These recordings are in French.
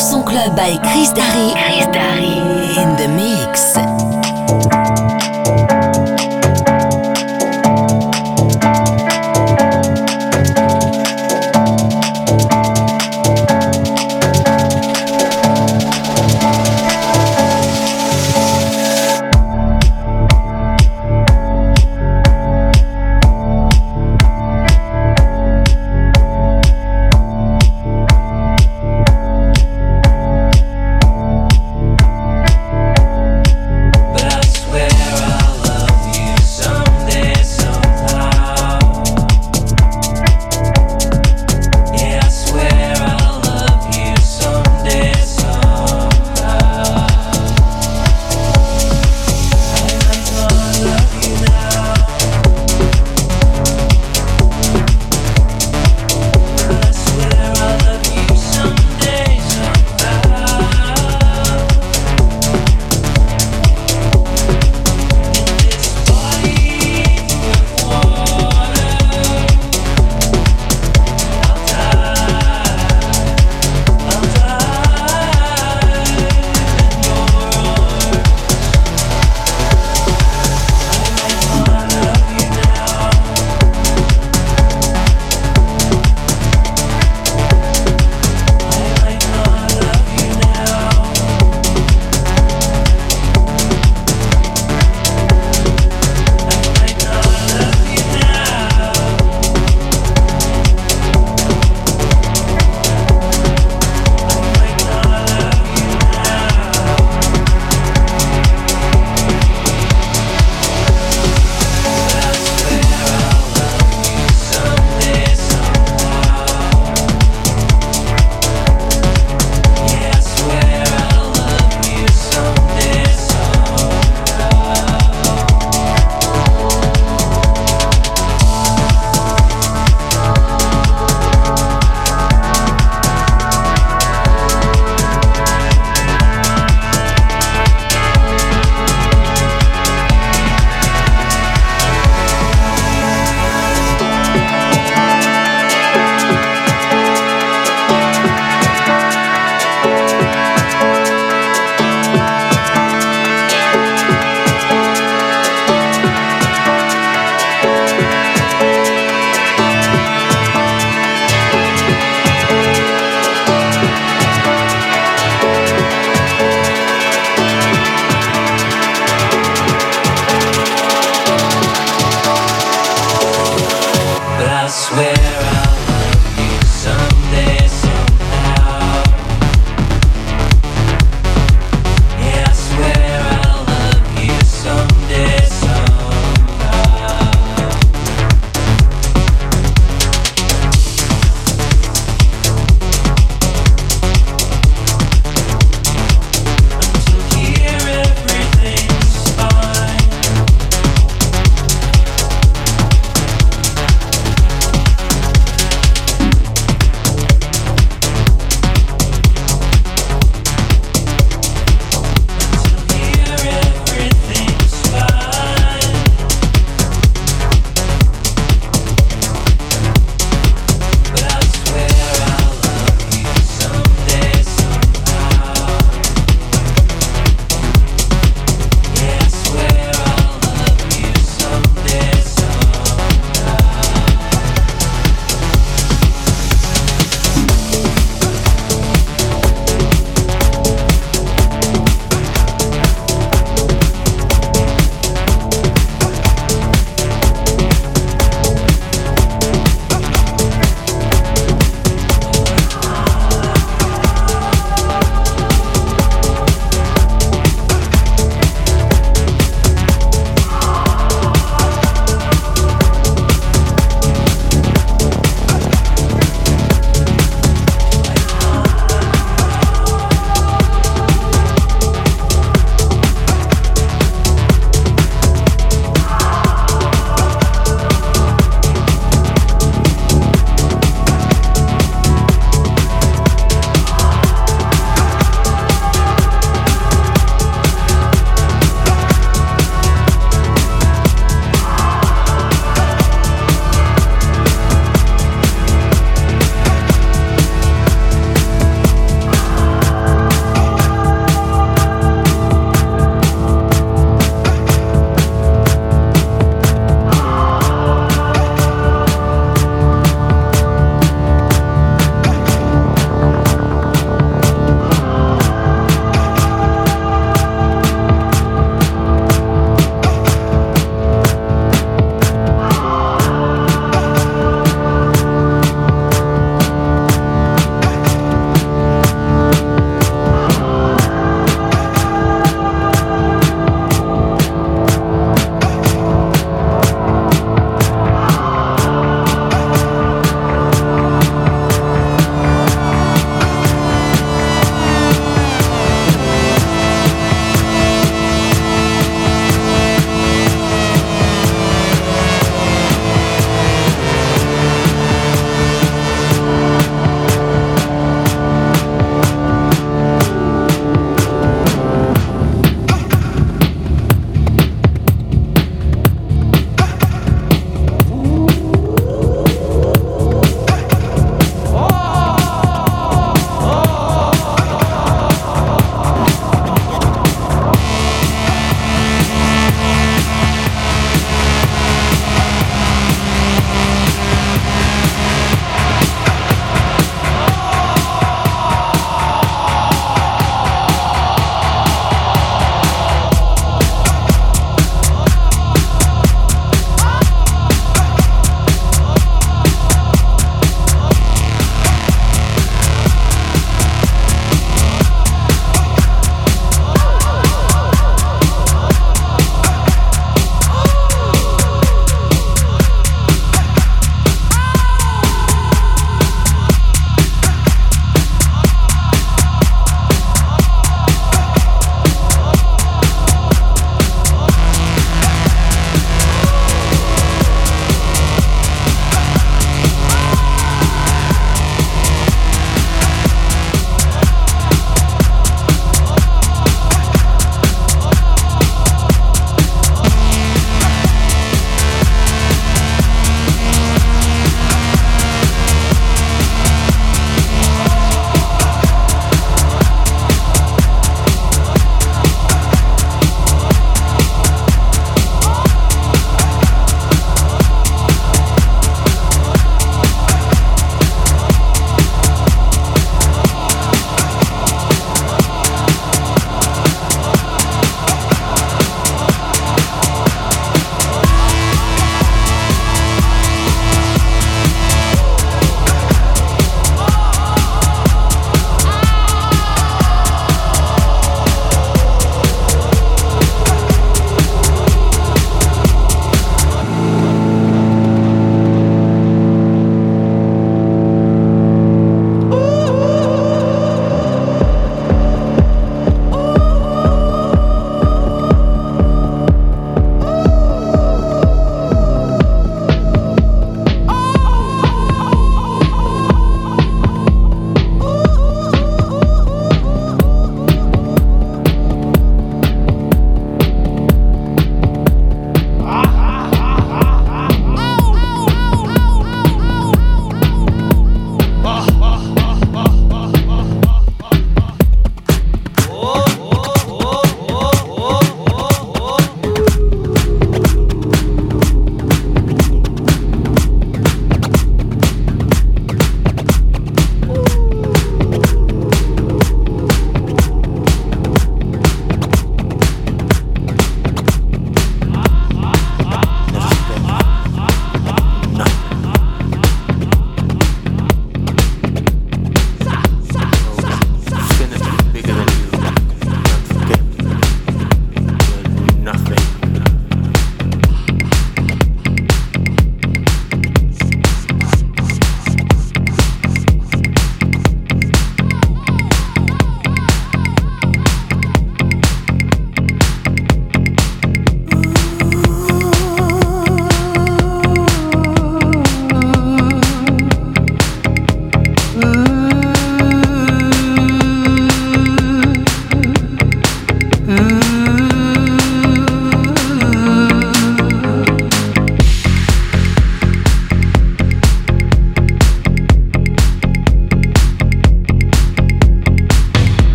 son club by Chris Darry. Chris Darry in the mix.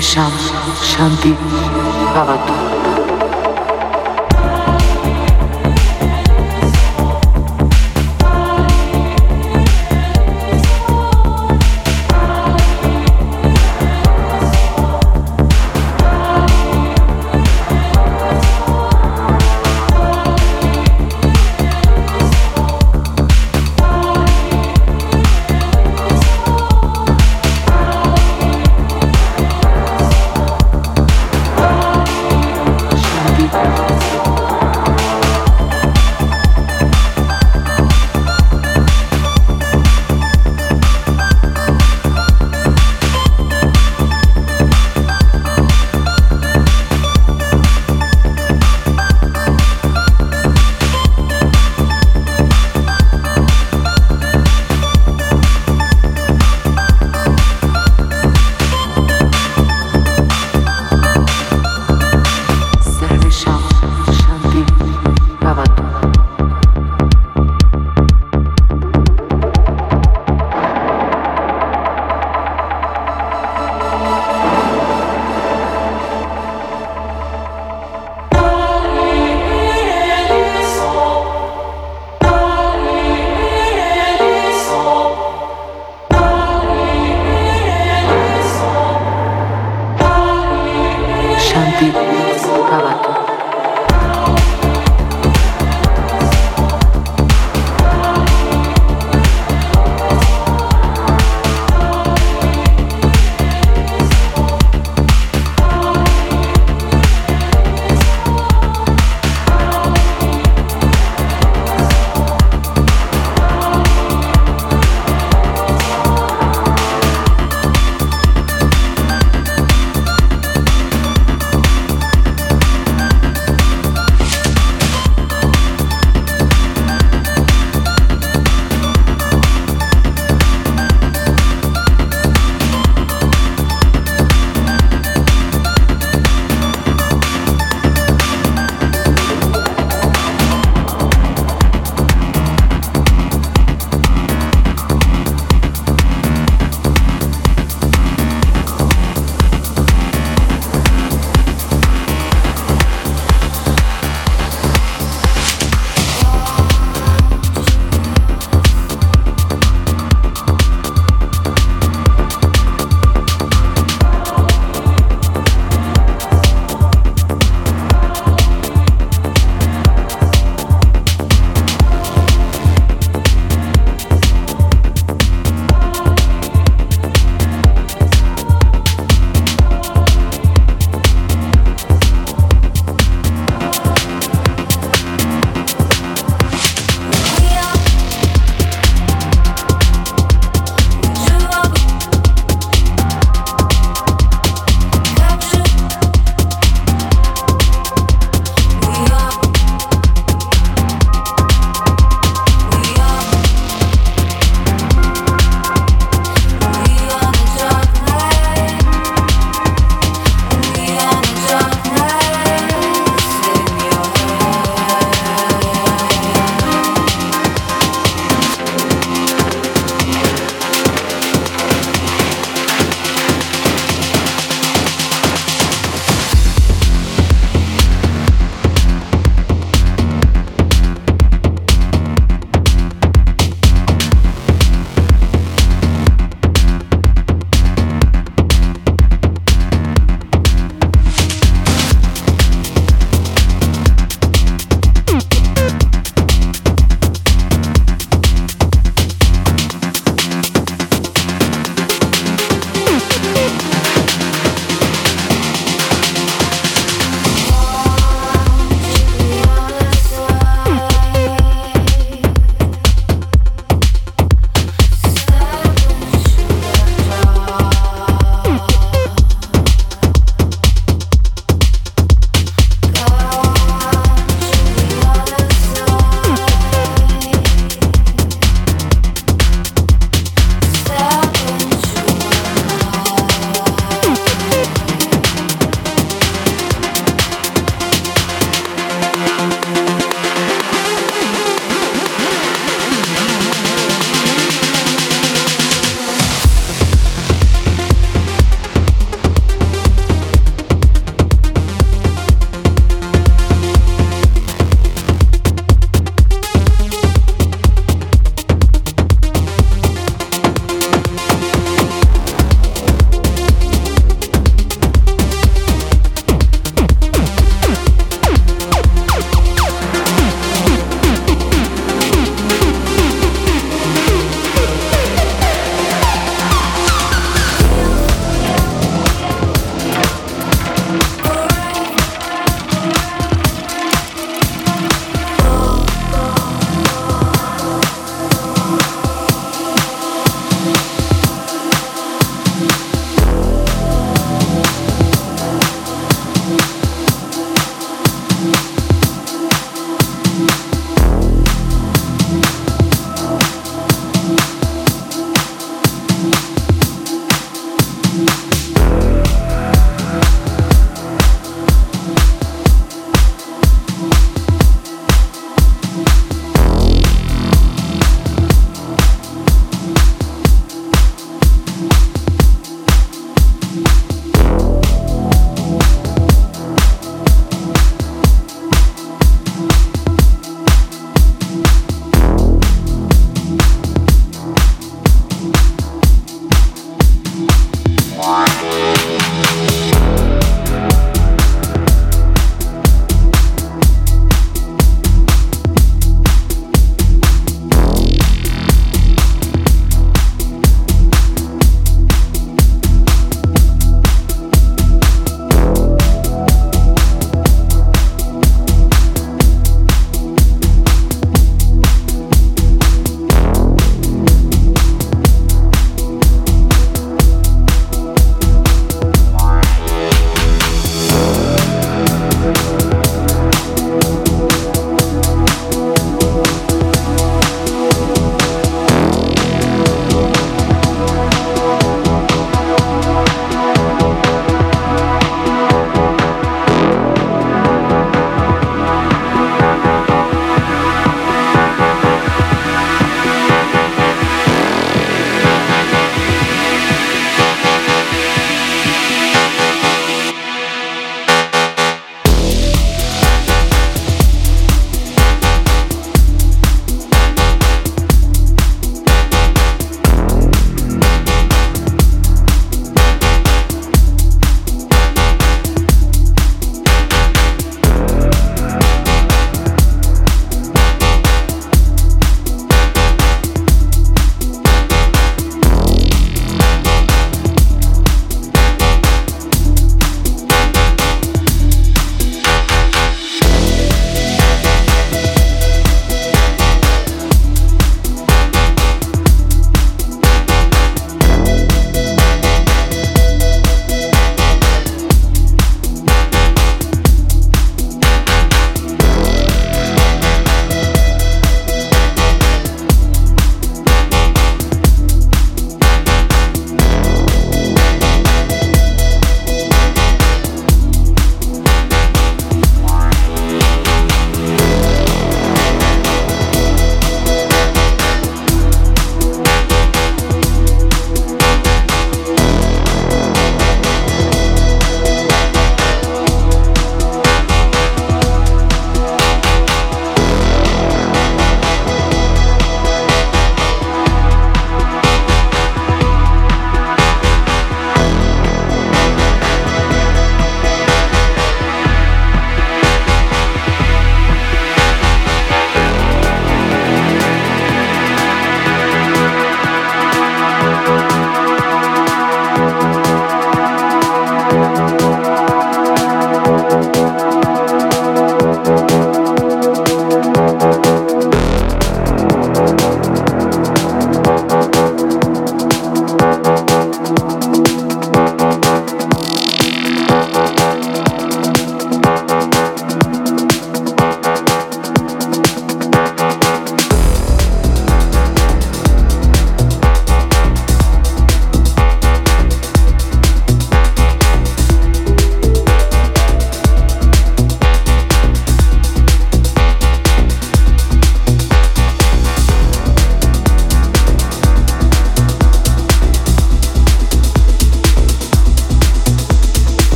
Shanti Bhavatu.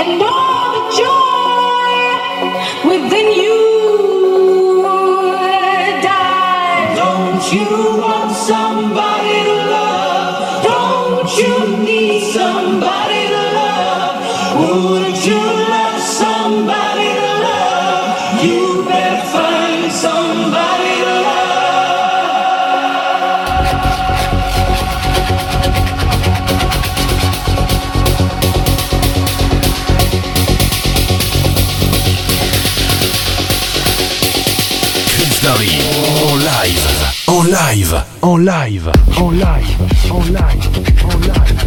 and more. En live, en live, en live, en live.